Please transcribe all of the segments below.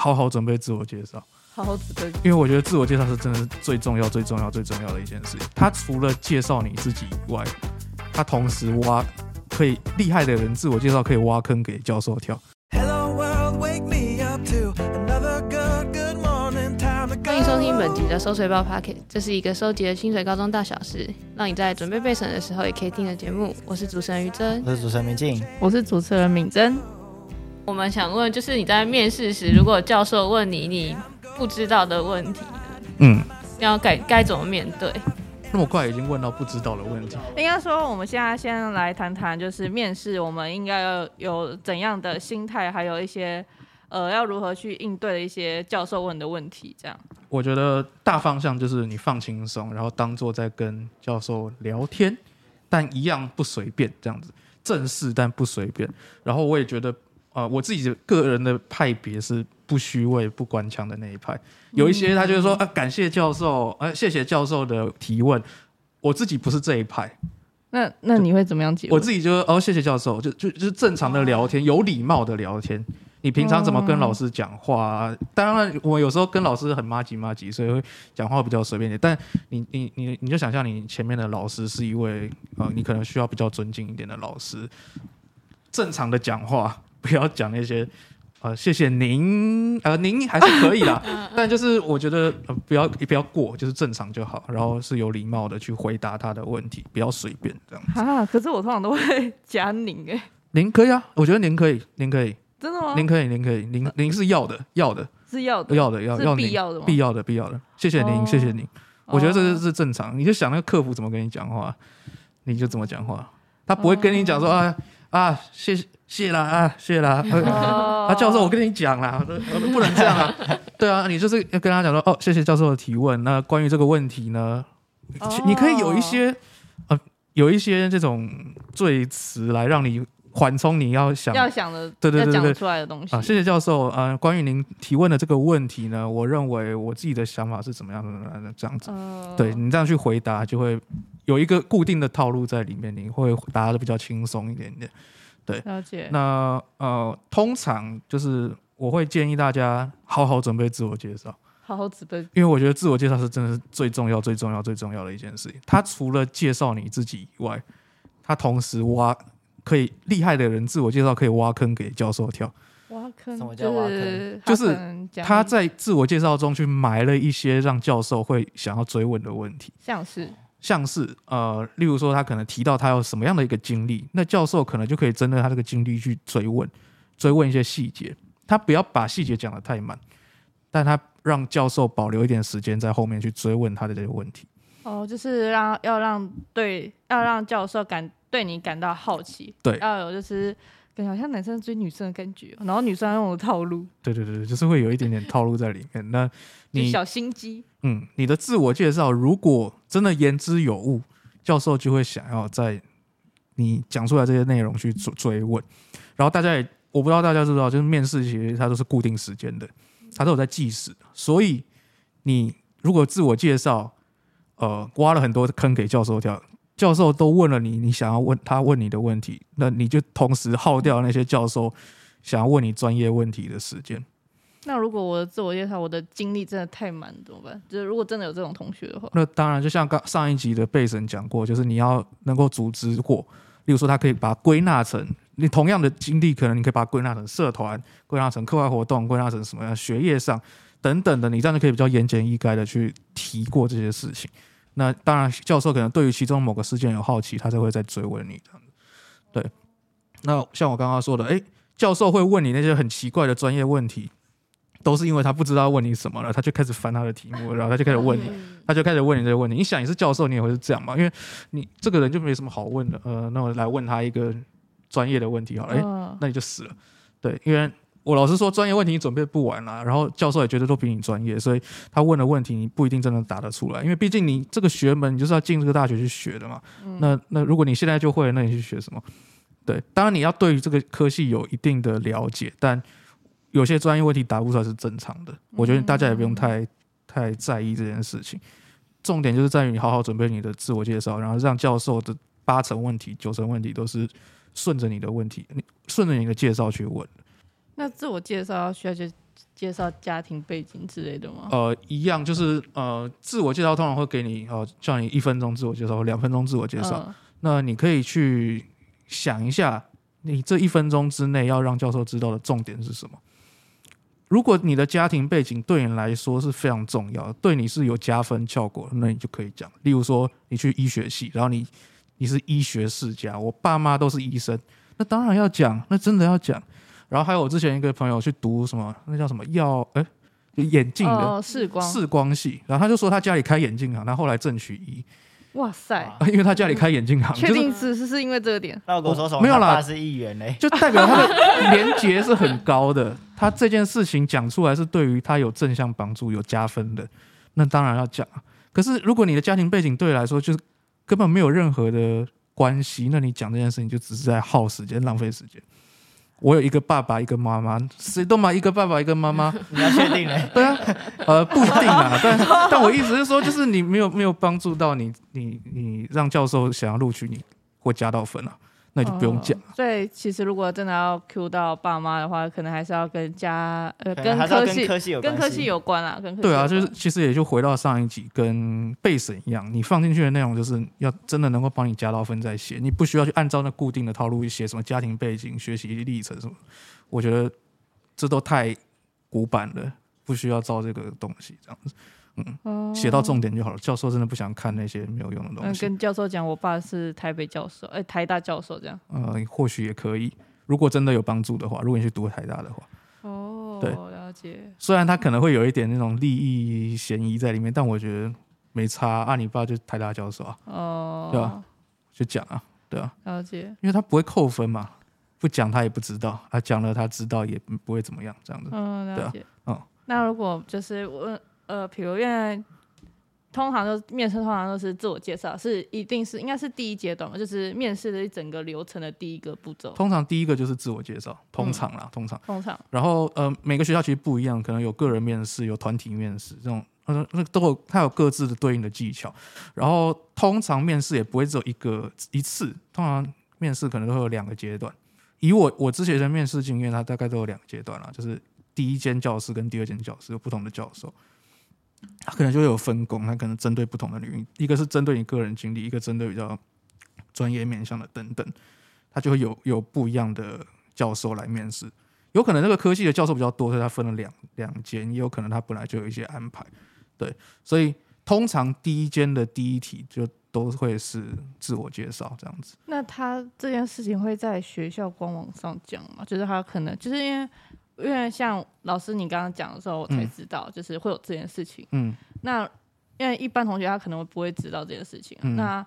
好好准备自我介绍，好好准备，因为我觉得自我介绍是真的是最重要、最重要、最重要的一件事。他除了介绍你自己以外，他同时挖可以厉害的人自我介绍可以挖坑给教授跳。Hello world, wake me up to another good, good morning time。欢迎收听本集的收水报 Podcast，这是一个收集的清水高中大小事，让你在准备备审的时候也可以听的节目。我是主持人于真，我是主持人明静，我是主持人敏珍。我们想问，就是你在面试时，如果教授问你你不知道的问题，嗯，要该该怎么面对？那么快已经问到不知道的问题，应该说，我们现在先来谈谈，就是面试我们应该要有怎样的心态，还有一些呃要如何去应对的一些教授问的问题。这样，我觉得大方向就是你放轻松，然后当做在跟教授聊天，但一样不随便，这样子正式但不随便。然后我也觉得。啊、呃，我自己的个人的派别是不虚伪、不官腔的那一派。有一些他就是说啊，感谢教授，啊，谢谢教授的提问。我自己不是这一派。那那你会怎么样解？我自己就哦，谢谢教授，就就就是正常的聊天，有礼貌的聊天。你平常怎么跟老师讲话、啊？当然，我有时候跟老师很麻吉麻吉，所以会讲话比较随便点。但你你你你就想象你前面的老师是一位呃，你可能需要比较尊敬一点的老师，正常的讲话。不要讲那些，呃，谢谢您，呃，您还是可以啦，但就是我觉得，呃，不要不要过，就是正常就好，然后是有礼貌的去回答他的问题，不要随便这样子。啊，可是我通常都会 加您哎，您可以啊，我觉得您可以，您可以，真的吗？您可以，您可以，您您是要的，要的，是要的，要的，要要必要的吗？必要的，必要的，谢谢您，谢谢您，我觉得这是是正常，你就想那个客服怎么跟你讲话，你就怎么讲话，他不会跟你讲说啊啊，谢谢。谢啦啊，谢啦！啊，教授，我跟你讲啦，不能这样啊。对啊，你就是要跟他讲说，哦，谢谢教授的提问。那关于这个问题呢，你可以有一些呃，有一些这种赘词来让你缓冲你要想要想的，对对对对，讲出来的东西啊。谢谢教授啊，关于您提问的这个问题呢，我认为我自己的想法是怎么样的这样子。对你这样去回答，就会有一个固定的套路在里面，你会答的比较轻松一点点。对，了解。那呃，通常就是我会建议大家好好准备自我介绍，好好准备，因为我觉得自我介绍是真的是最重要、最重要、最重要的一件事情。他除了介绍你自己以外，他同时挖可以厉害的人自我介绍可以挖坑给教授跳。挖坑？什么叫挖坑？就是他在自我介绍中去埋了一些让教授会想要追问的问题，像是。像是呃，例如说他可能提到他有什么样的一个经历，那教授可能就可以针对他这个经历去追问，追问一些细节。他不要把细节讲得太满，但他让教授保留一点时间在后面去追问他的这些问题。哦，就是让要让对要让教授感对你感到好奇，对，要有就是。好像男生追女生的感觉，然后女生用的套路，对对对，就是会有一点点套路在里面。那 你小心机，嗯，你的自我介绍如果真的言之有物，教授就会想要在你讲出来这些内容去追追问。然后大家也，我不知道大家知不知道，就是面试其实它都是固定时间的，它都有在计时。所以你如果自我介绍，呃，挖了很多坑给教授跳。教授都问了你，你想要问他问你的问题，那你就同时耗掉那些教授想要问你专业问题的时间。那如果我的自我介绍，我的经历真的太满怎么办？就是如果真的有这种同学的话，那当然就像刚上一集的备审讲过，就是你要能够组织过，例如说他可以把它归纳成你同样的经历，可能你可以把它归纳成社团、归纳成课外活动、归纳成什么样学业上等等的，你这样就可以比较言简意赅的去提过这些事情。那当然，教授可能对于其中某个事件有好奇，他才会再追问你这样子。对，那像我刚刚说的，诶，教授会问你那些很奇怪的专业问题，都是因为他不知道问你什么了，他就开始翻他的题目，然后他就开始问你，他就开始问你这些问题。你想，你是教授，你也会是这样嘛？因为你这个人就没什么好问的，呃，那我来问他一个专业的问题好了，诶，那你就死了。对，因为。我老实说，专业问题你准备不完啦，然后教授也觉得都比你专业，所以他问的问题你不一定真的答得出来，因为毕竟你这个学门你就是要进这个大学去学的嘛。嗯、那那如果你现在就会，那你去学什么？对，当然你要对于这个科系有一定的了解，但有些专业问题答不出来是正常的。我觉得大家也不用太太在意这件事情，重点就是在于你好好准备你的自我介绍，然后让教授的八成问题、九成问题都是顺着你的问题，你顺着你的介绍去问。那自我介绍需要就介绍家庭背景之类的吗？呃，一样，就是呃，自我介绍通常会给你呃，叫你一分钟自我介绍，两分钟自我介绍。嗯、那你可以去想一下，你这一分钟之内要让教授知道的重点是什么？如果你的家庭背景对你来说是非常重要，对你是有加分效果，那你就可以讲。例如说，你去医学系，然后你你是医学世家，我爸妈都是医生，那当然要讲，那真的要讲。然后还有我之前一个朋友去读什么，那叫什么药？哎，眼镜的视光视光系。然后他就说他家里开眼镜行，他后来正取一。哇塞！因为他家里开眼镜行，确定是是是因为这个点？那我跟我说什么？没有啦，他是议员嘞，就代表他的廉洁是很高的。他这件事情讲出来是对于他有正向帮助、有加分的，那当然要讲。可是如果你的家庭背景对你来说就是根本没有任何的关系，那你讲这件事情就只是在耗时间、浪费时间。我有一个爸爸，一个妈妈，谁都嘛一个爸爸，一个妈妈。你要确定嘞？对啊，呃，不一定啊，但但我意思是说，就是你没有没有帮助到你，你你让教授想要录取你，会加到分啊。那就不用讲、哦。所以其实如果真的要 Q 到爸妈的话，可能还是要跟家呃跟科系跟科系有跟科系有关啊。跟科系对啊，就是其实也就回到上一集跟备审一样，你放进去的内容就是要真的能够帮你加到分再写，你不需要去按照那固定的套路写什么家庭背景、学习历程什么。我觉得这都太古板了，不需要照这个东西这样子。嗯，写到重点就好了。教授真的不想看那些没有用的东西。跟教授讲，我爸是台北教授，哎、欸，台大教授这样。呃，或许也可以，如果真的有帮助的话，如果你去读台大的话。哦，对，了解。虽然他可能会有一点那种利益嫌疑在里面，但我觉得没差。啊，你爸就是台大教授啊，哦，对吧？就讲啊，对啊，了解。因为他不会扣分嘛，不讲他也不知道，他讲了他知道也不会怎么样，这样子。嗯，了解。嗯，那如果就是我。呃，比如因为通常都面试，通常都是自我介绍，是一定是应该是第一阶段嘛，就是面试的一整个流程的第一个步骤。通常第一个就是自我介绍，通常啦，嗯、通常。通常。然后呃，每个学校其实不一样，可能有个人面试，有团体面试，这种呃那都有它有各自的对应的技巧。然后通常面试也不会只有一个一次，通常面试可能都会有两个阶段。以我我之前的面试经验，它大概都有两个阶段啦，就是第一间教室跟第二间教室有不同的教授。他可能就会有分工，他可能针对不同的领域，一个是针对你个人经历，一个针对比较专业面向的等等，他就会有有不一样的教授来面试。有可能那个科系的教授比较多，所以他分了两两间，也有可能他本来就有一些安排。对，所以通常第一间的第一题就都会是自我介绍这样子。那他这件事情会在学校官网上讲吗？就是他可能就是因为。因为像老师你刚刚讲的时候，我才知道就是会有这件事情。嗯，那因为一般同学他可能不会知道这件事情。嗯，那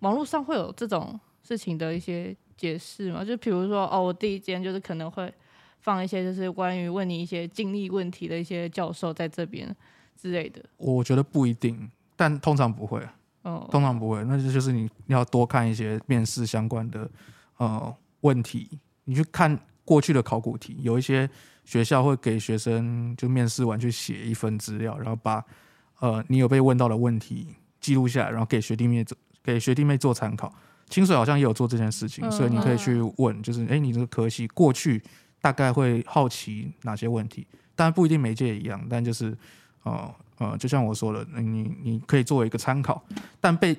网络上会有这种事情的一些解释吗？就比如说哦，我第一间就是可能会放一些就是关于问你一些经历问题的一些教授在这边之类的。我觉得不一定，但通常不会。哦，通常不会。那就就是你要多看一些面试相关的呃问题，你去看过去的考古题，有一些。学校会给学生就面试完去写一份资料，然后把呃你有被问到的问题记录下来，然后给学弟妹做给学弟妹做参考。清水好像也有做这件事情，所以你可以去问，就是哎，你这个科系过去大概会好奇哪些问题？当然不一定每届一样，但就是呃呃，就像我说的，你你可以作为一个参考。但被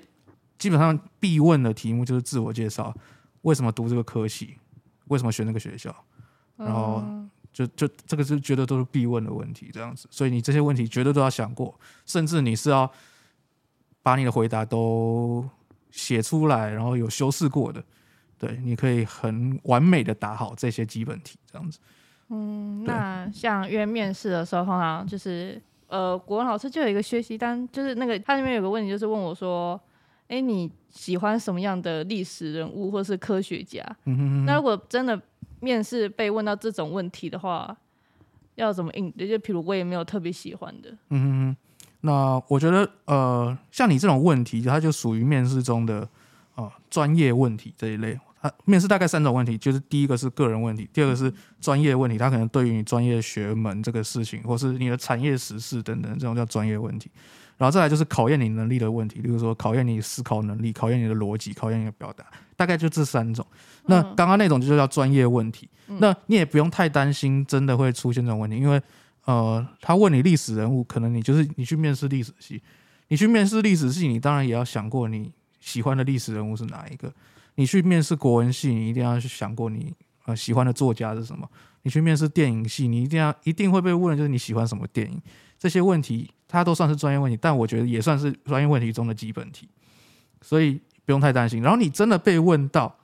基本上必问的题目就是自我介绍，为什么读这个科系？为什么选那个学校？然后。就就这个是绝对都是必问的问题，这样子，所以你这些问题绝对都要想过，甚至你是要把你的回答都写出来，然后有修饰过的，对，你可以很完美的答好这些基本题，这样子。嗯，那像约面试的时候，通常就是呃，国文老师就有一个学习单，就是那个他那边有个问题，就是问我说，哎，你喜欢什么样的历史人物或是科学家？嗯哼哼。那如果真的。面试被问到这种问题的话，要怎么应对？就譬如我也没有特别喜欢的。嗯，那我觉得呃，像你这种问题，它就属于面试中的呃专业问题这一类。它面试大概三种问题，就是第一个是个人问题，第二个是专业问题，它可能对于你专业学门这个事情，或是你的产业实事等等，这种叫专业问题。然后再来就是考验你能力的问题，比如说考验你思考能力，考验你的逻辑，考验你的表达，大概就这三种。那刚刚那种就叫专业问题，嗯、那你也不用太担心真的会出现这种问题，因为呃，他问你历史人物，可能你就是你去面试历史系，你去面试历史系，你当然也要想过你喜欢的历史人物是哪一个。你去面试国文系，你一定要去想过你呃喜欢的作家是什么。你去面试电影系，你一定要一定会被问，就是你喜欢什么电影。这些问题它都算是专业问题，但我觉得也算是专业问题中的基本题，所以不用太担心。然后你真的被问到，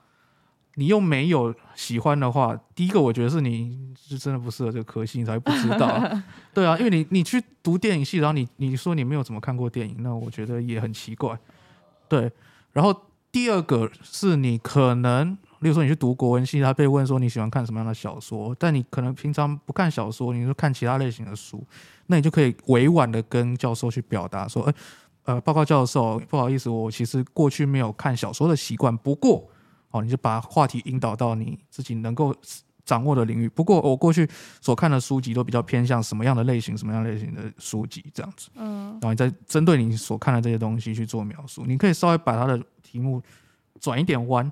你又没有喜欢的话，第一个我觉得是你是真的不适合这个科系，你才会不知道。对啊，因为你你去读电影系，然后你你说你没有怎么看过电影，那我觉得也很奇怪。对，然后第二个是你可能。例如说，你去读国文系，他被问说你喜欢看什么样的小说，但你可能平常不看小说，你就看其他类型的书，那你就可以委婉的跟教授去表达说，诶，呃，报告教授，不好意思，我其实过去没有看小说的习惯，不过，哦，你就把话题引导到你自己能够掌握的领域。不过，我过去所看的书籍都比较偏向什么样的类型，什么样类型的书籍这样子。嗯，然后你再针对你所看的这些东西去做描述，你可以稍微把它的题目转一点弯。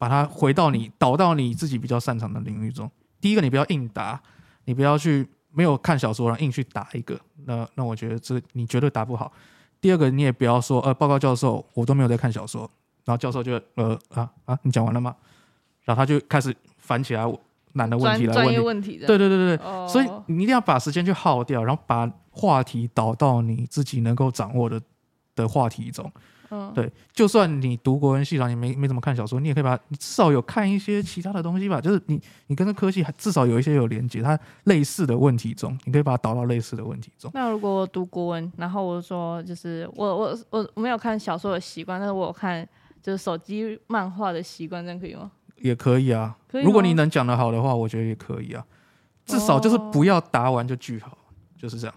把它回到你导到你自己比较擅长的领域中。第一个，你不要硬答，你不要去没有看小说然后硬去答一个，那那我觉得这你绝对答不好。第二个，你也不要说呃，报告教授，我都没有在看小说，然后教授就呃啊啊，你讲完了吗？然后他就开始翻起来难的问题来问你。问题。对对对对对，哦、所以你一定要把时间去耗掉，然后把话题导到你自己能够掌握的的话题中。嗯，对，就算你读国文系，然后你没没怎么看小说，你也可以把你至少有看一些其他的东西吧。就是你你跟这科系还至少有一些有连接，它类似的问题中，你可以把它导到类似的问题中。那如果我读国文，然后我说就是我我我没有看小说的习惯，但是我有看就是手机漫画的习惯，这样可以吗？也可以啊，以。如果你能讲得好的话，我觉得也可以啊。至少就是不要答完就句号，就是这样。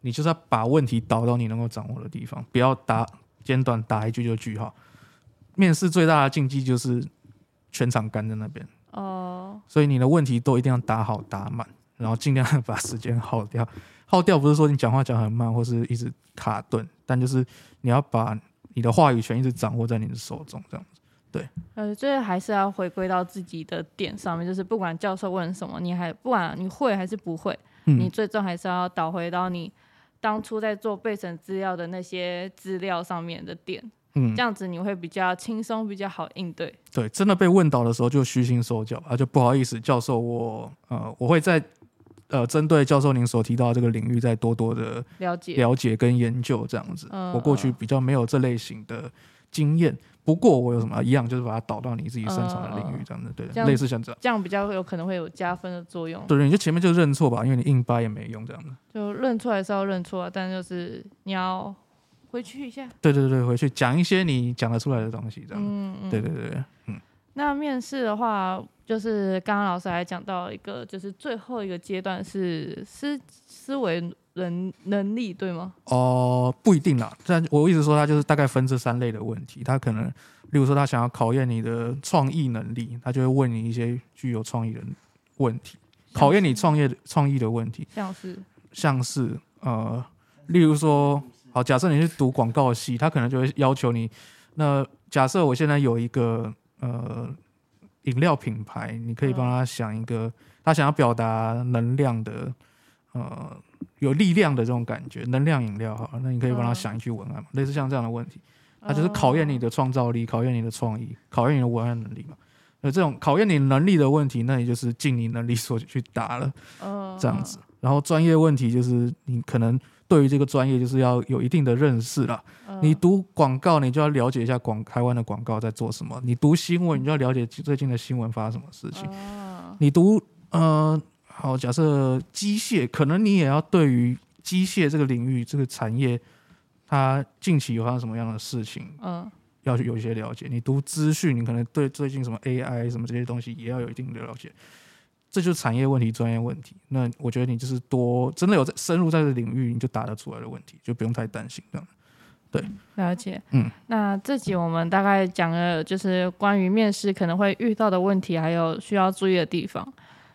你就是要把问题导到你能够掌握的地方，不要答。简短打一句就句号。面试最大的禁忌就是全场干在那边哦，所以你的问题都一定要打好打满，然后尽量把时间耗掉。耗掉不是说你讲话讲很慢或是一直卡顿，但就是你要把你的话语权一直掌握在你的手中，这样子。对，呃，这还是要回归到自己的点上面，就是不管教授问什么，你还不管你会还是不会，嗯、你最终还是要导回到你。当初在做备审资料的那些资料上面的点，嗯，这样子你会比较轻松，比较好应对。对，真的被问到的时候就虚心受教啊，就不好意思，教授我呃我会在呃针对教授您所提到的这个领域再多多的了解了解跟研究这样子。嗯，我过去比较没有这类型的经验。不过我有什么一样，就是把它导到你自己擅长的领域，这样子，对，类似像这样，这样比较有可能会有加分的作用。对，你就前面就认错吧，因为你硬掰也没用，这样子。就认错还是要认错啊，但就是你要回去一下。对对对，回去讲一些你讲得出来的东西，这样。嗯嗯。对对对，嗯。那面试的话，就是刚刚老师还讲到一个，就是最后一个阶段是思思维能能力，对吗？哦、呃，不一定啦。但我一直说，他就是大概分这三类的问题。他可能，例如说，他想要考验你的创意能力，他就会问你一些具有创意的问题，考验你创业创意的问题。像是像是呃，例如说，好，假设你是读广告系，他可能就会要求你。那假设我现在有一个。呃，饮料品牌，你可以帮他想一个，他想要表达能量的，呃，有力量的这种感觉，能量饮料哈，那你可以帮他想一句文案嘛，类似像这样的问题，它就是考验你的创造力，考验你的创意，考验你的文案能力嘛。那这种考验你能力的问题，那你就是尽你能力所去答了，这样子。然后专业问题就是你可能。对于这个专业，就是要有一定的认识啦。嗯、你读广告，你就要了解一下广台湾的广告在做什么；你读新闻，你就要了解最近的新闻发生什么事情。嗯、你读呃，好，假设机械，可能你也要对于机械这个领域、这个产业，它近期有发生什么样的事情，嗯，要去有一些了解。你读资讯，你可能对最近什么 AI 什么这些东西也要有一定的了解。这就是产业问题、专业问题。那我觉得你就是多真的有在深入在这个领域，你就答得出来的问题，就不用太担心这样。对，了解。嗯，那这集我们大概讲了，就是关于面试可能会遇到的问题，还有需要注意的地方。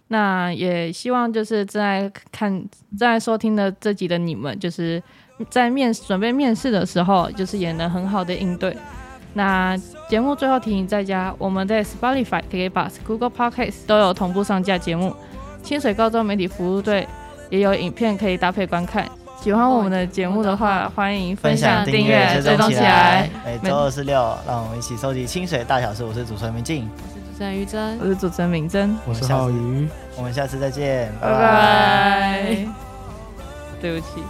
那也希望就是正在看、正在收听的这集的你们，就是在面准备面试的时候，就是也能很好的应对。那节目最后提醒大家，我们在 Spotify、KKBOX、Google Podcast 都有同步上架节目。清水高中媒体服务队也有影片可以搭配观看。喜欢我们的节目的话，欢迎分享、订阅、追踪起来。每周二、四、六，让我们一起收集清水大小事。我是主持人明静，我是主持人于真，我是主持人明真，我是浩宇。我们下次再见，拜拜。对不起。